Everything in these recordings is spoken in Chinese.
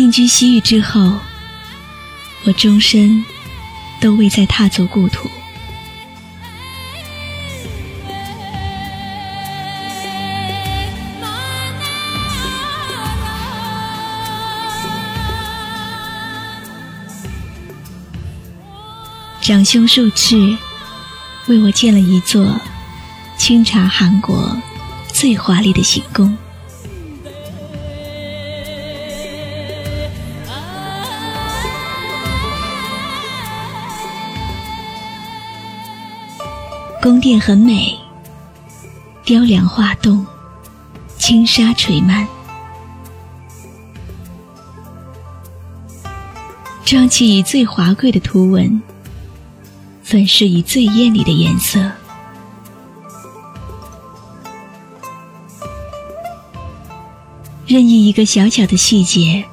定居西域之后，我终身都未再踏足故土。长兄术赤为我建了一座清查韩国最华丽的行宫。宫殿很美，雕梁画栋，轻纱垂幔，装起以最华贵的图文，粉饰以最艳丽的颜色，任意一个小小的细节，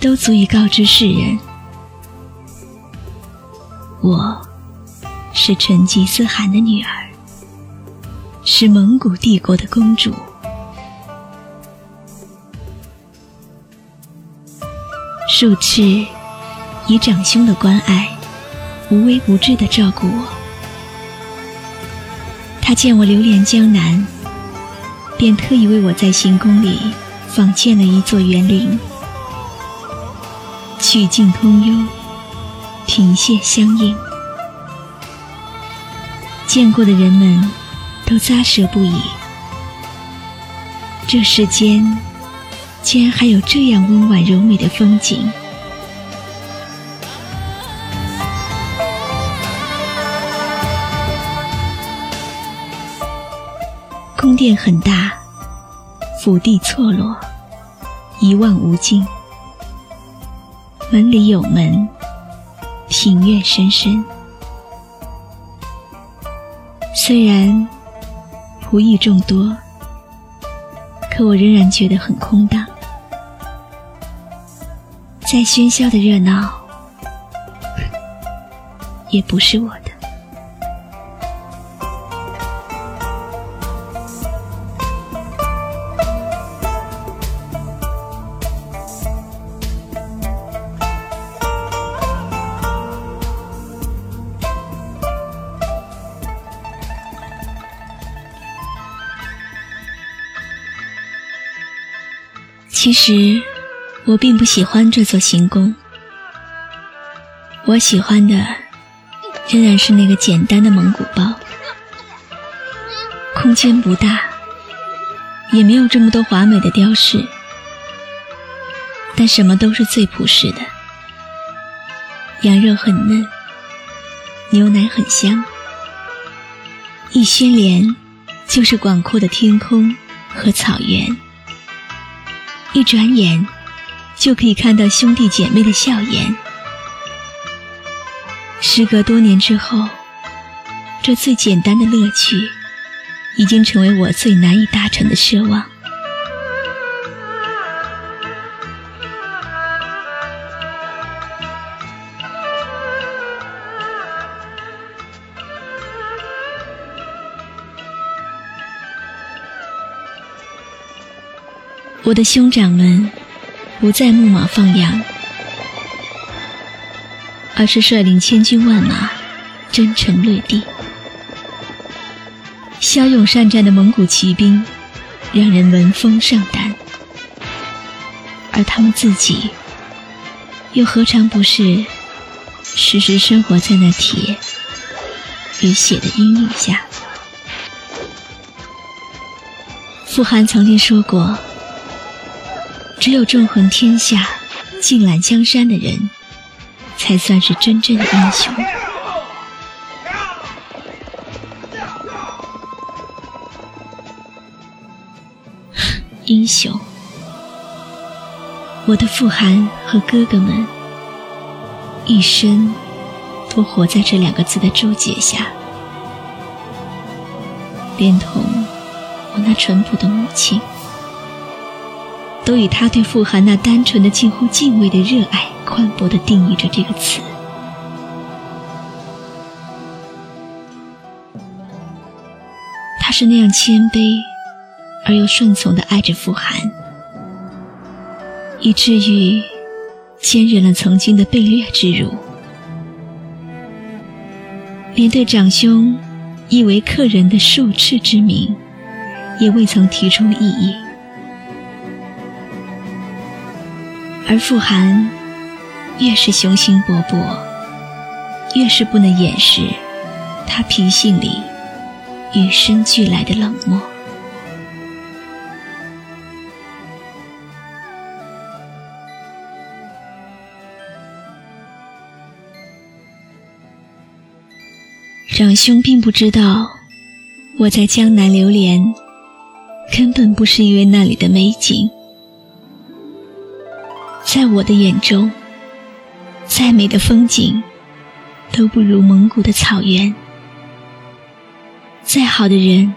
都足以告知世人，我。是成吉思汗的女儿，是蒙古帝国的公主。术赤以长兄的关爱，无微不至的照顾我。他见我流连江南，便特意为我在行宫里仿建了一座园林，曲径通幽，亭榭相映。见过的人们都咂舌不已。这世间竟然还有这样温婉柔美的风景。宫殿很大，府邸错落，一望无尽。门里有门，庭院深深。虽然仆役众多，可我仍然觉得很空荡。再喧嚣的热闹，也不是我的。其实，我并不喜欢这座行宫。我喜欢的仍然是那个简单的蒙古包。空间不大，也没有这么多华美的雕饰，但什么都是最朴实的。羊肉很嫩，牛奶很香，一掀帘就是广阔的天空和草原。一转眼，就可以看到兄弟姐妹的笑颜。时隔多年之后，这最简单的乐趣，已经成为我最难以达成的奢望。我的兄长们不再牧马放羊，而是率领千军万马征城掠地。骁勇善战的蒙古骑兵让人闻风丧胆，而他们自己又何尝不是时时生活在那铁与血的阴影下？傅寒曾经说过。只有纵横天下尽揽江山的人才算是真正的英雄。英雄我的父汗和哥哥们一生都活在这两个字的注解下。连同我那淳朴的母亲。都以他对傅寒那单纯的、近乎敬畏的热爱，宽博的定义着这个词。他是那样谦卑而又顺从的爱着傅寒。以至于坚忍了曾经的被掠之辱，连对长兄亦为客人的受斥之名，也未曾提出异议。而傅寒越是雄心勃勃，越是不能掩饰他脾性里与生俱来的冷漠。长兄并不知道，我在江南流连，根本不是因为那里的美景。在我的眼中，再美的风景，都不如蒙古的草原；再好的人，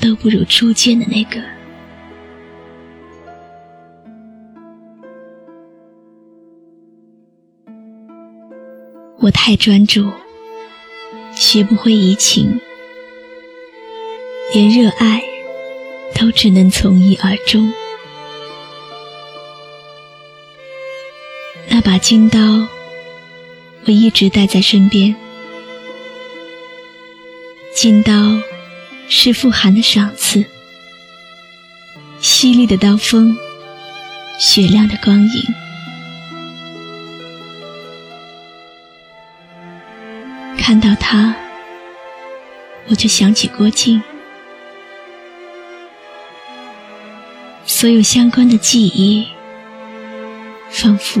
都不如初见的那个。我太专注。学不会移情，连热爱都只能从一而终。把金刀，我一直带在身边。金刀是傅寒的赏赐，犀利的刀锋，雪亮的光影。看到他，我就想起郭靖，所有相关的记忆，仿佛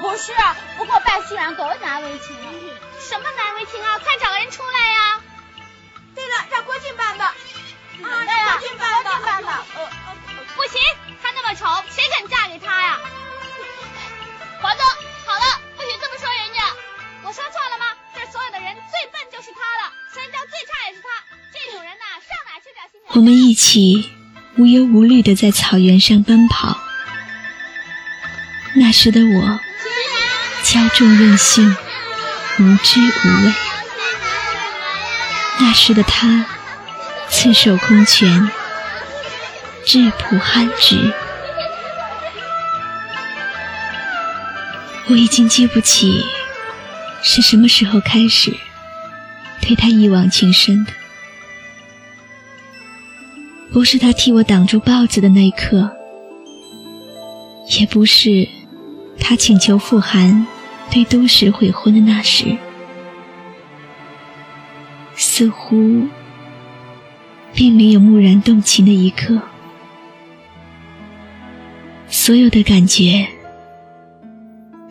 不是，不过拜新娘多难为情啊！什么难为情啊？快找个人出来呀！对了，让郭靖办吧。啊，让郭靖办吧。办吧。呃，不行，他那么丑，谁肯嫁给他呀？华东，好了，不许这么说人家。我说错了吗？这所有的人最笨就是他了，身教最差也是他。这种人呐，上哪去找新娘？我们一起无忧无虑的在草原上奔跑。那时的我。骄纵任性，无知无畏。那时的他，赤手空拳，质朴憨直。我已经记不起是什么时候开始对他一往情深的。不是他替我挡住豹子的那一刻，也不是他请求傅寒。对都市悔婚的那时，似乎并没有蓦然动情的一刻。所有的感觉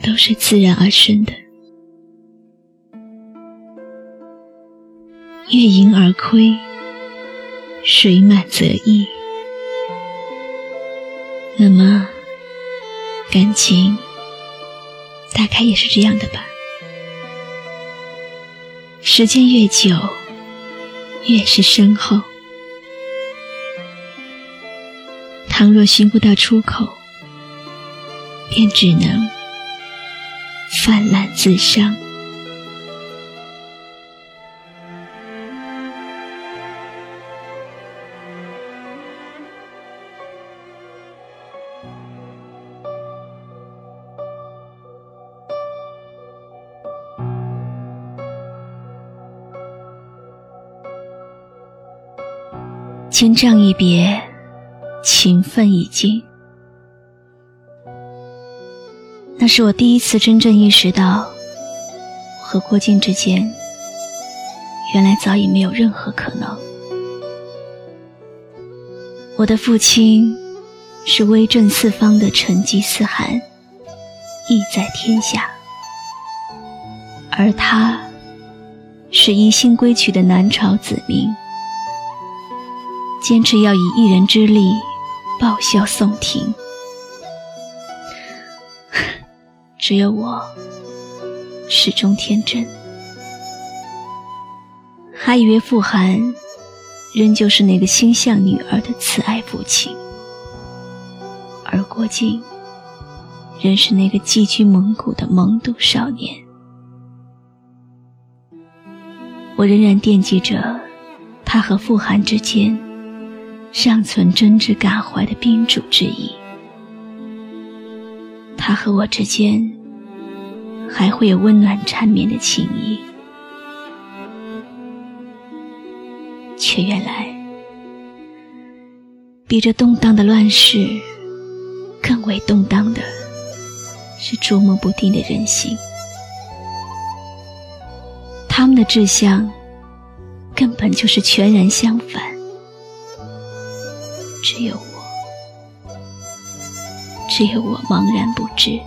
都是自然而生的，月盈而亏，水满则溢。那么，感情。大概也是这样的吧。时间越久，越是深厚。倘若寻不到出口，便只能泛滥自伤。千丈一别，情分已尽。那是我第一次真正意识到，和郭靖之间，原来早已没有任何可能。我的父亲是威震四方的成吉思汗，意在天下；而他，是一心归去的南朝子民，坚持要以一人之力报效宋廷。只有我始终天真，还以为傅寒仍旧是那个心向女儿的慈爱父亲，而郭靖仍是那个寄居蒙古的懵懂少年。我仍然惦记着他和傅寒之间尚存真挚感怀的宾主之谊。他和我之间还会有温暖缠绵的情谊，却原来比这动荡的乱世更为动荡的是捉摸不定的人心。他们的志向根本就是全然相反，只有我。只有我茫然不知。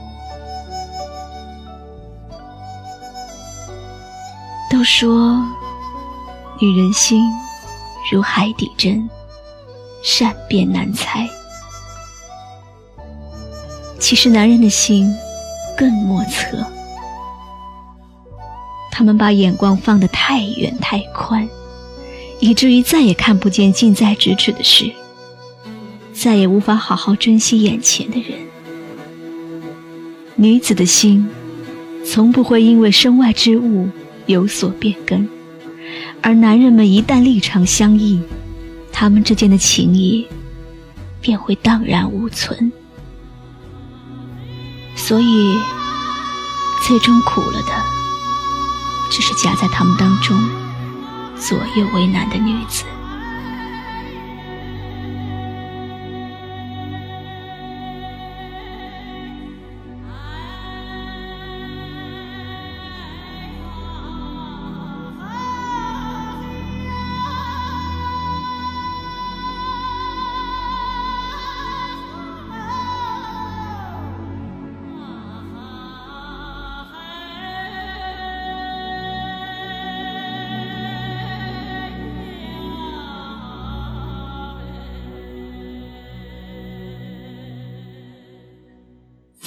都说女人心如海底针，善变难猜。其实男人的心更莫测，他们把眼光放得太远太宽，以至于再也看不见近在咫尺的事。再也无法好好珍惜眼前的人。女子的心，从不会因为身外之物有所变更，而男人们一旦立场相异，他们之间的情谊便会荡然无存。所以，最终苦了的，只是夹在他们当中左右为难的女子。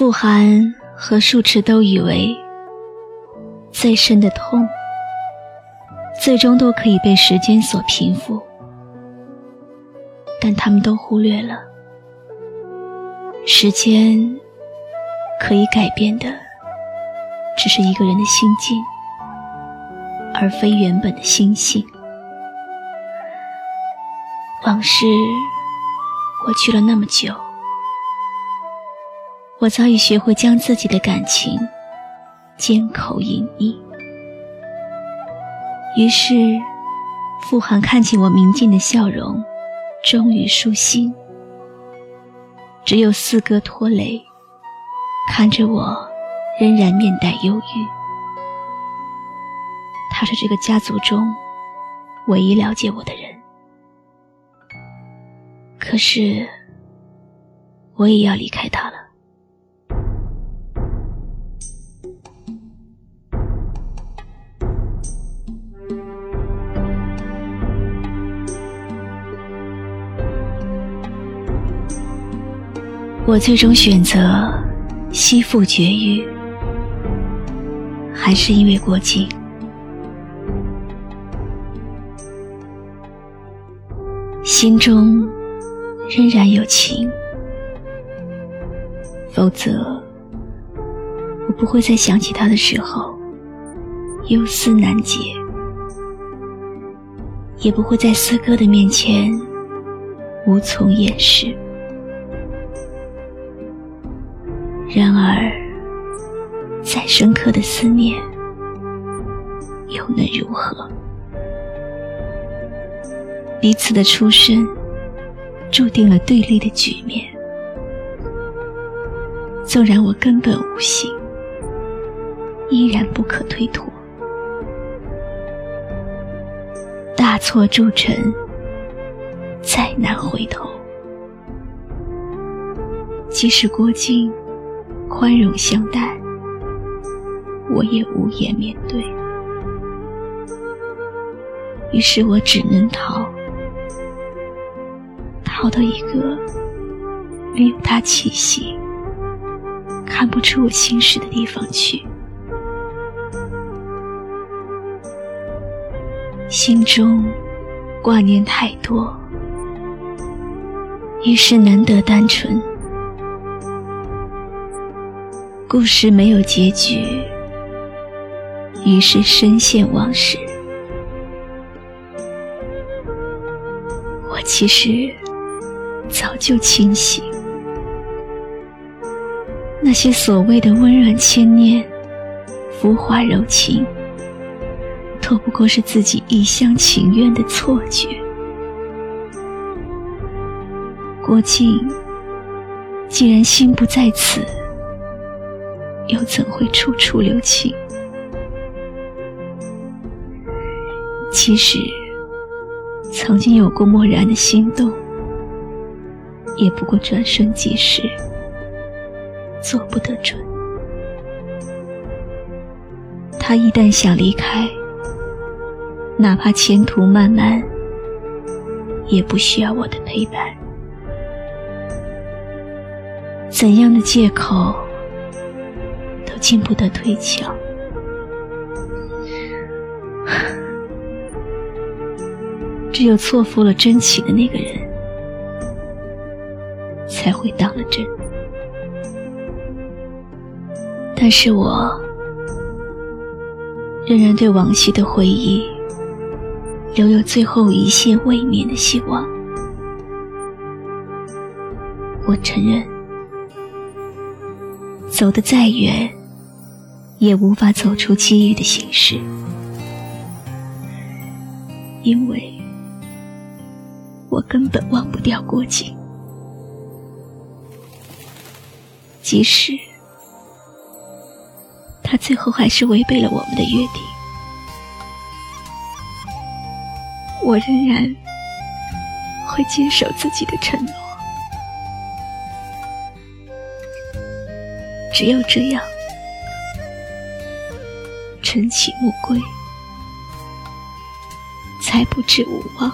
傅寒和术赤都以为，最深的痛，最终都可以被时间所平复，但他们都忽略了，时间可以改变的，只是一个人的心境，而非原本的心性。往事过去了那么久。我早已学会将自己的感情缄口隐匿，于是傅寒看见我明净的笑容，终于舒心。只有四哥拖累，看着我，仍然面带忧郁。他是这个家族中唯一了解我的人，可是我也要离开他了。我最终选择西赴绝育，还是因为过境。心中仍然有情，否则我不会在想起他的时候忧思难解，也不会在四哥的面前无从掩饰。然而，再深刻的思念，又能如何？彼此的出身注定了对立的局面。纵然我根本无心，依然不可推脱。大错铸成，再难回头。即使郭靖宽容相待，我也无颜面对。于是我只能逃，逃到一个没有他气息、看不出我心事的地方去。心中挂念太多，于是难得单纯。故事没有结局，于是深陷往事。我其实早就清醒，那些所谓的温软牵念、浮华柔情。都不过是自己一厢情愿的错觉。郭靖既然心不在此，又怎会处处留情？其实，曾经有过漠然的心动，也不过转瞬即逝，做不得准。他一旦想离开，哪怕前途漫漫，也不需要我的陪伴。怎样的借口都经不得推敲。只有错付了真情的那个人，才会当了真。但是我仍然对往昔的回忆。留有最后一线未眠的希望。我承认，走得再远，也无法走出机遇的形式，因为我根本忘不掉郭靖，即使他最后还是违背了我们的约定。我仍然会坚守自己的承诺，只有这样，晨起暮归，才不至无望。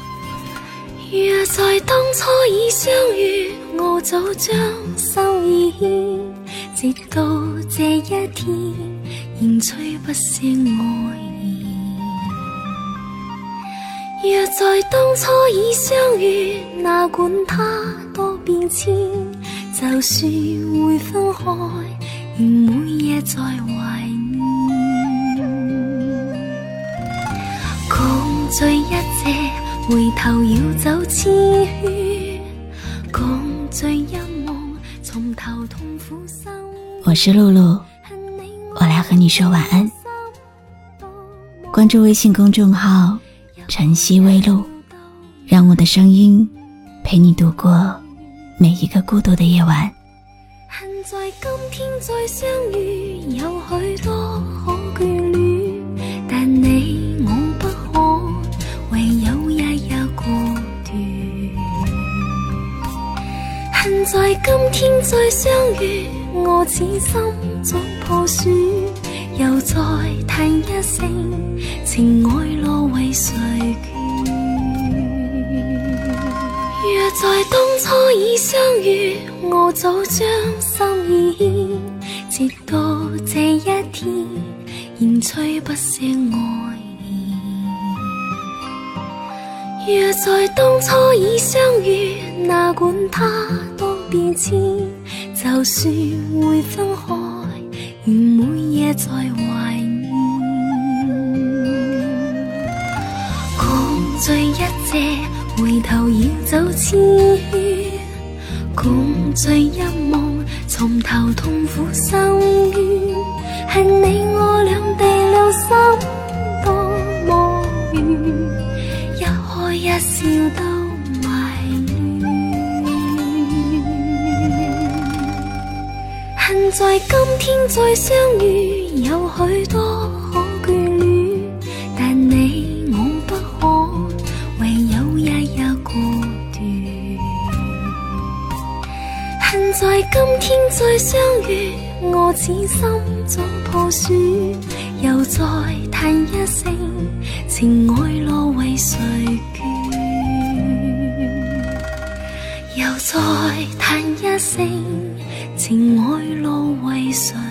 若在当初已相遇，我早将心意牵，直到这一天，仍吹不胜爱。若在当初已相遇，哪管它多变迁，就算会分开，仍每夜在怀醉一夜，回头要走千圈，共醉一梦，从头痛苦生。我是露露，我来和你说晚安。关注微信公众号。晨曦微露，让我的声音陪你度过每一个孤独的夜晚。恨在今天再相遇，天再相遇，我此心早破损，又再叹一声，情爱落为谁？在当初已相遇，我早将心意直到这一天，仍吹不熄爱意。若在当初已相遇，哪管它多变迁，就算会分开，仍每夜在怀念。共醉一夜。回头要走千圈，共醉一梦，从头痛苦深渊。恨你我两地两心多么远，一开一。笑都恨在今天再相遇，有许多可眷恋，但你我不可，唯有日日孤单。恨在今天再相遇，我似心中破损，又再叹一声，情爱落为谁眷？又再叹一声，情爱路为谁？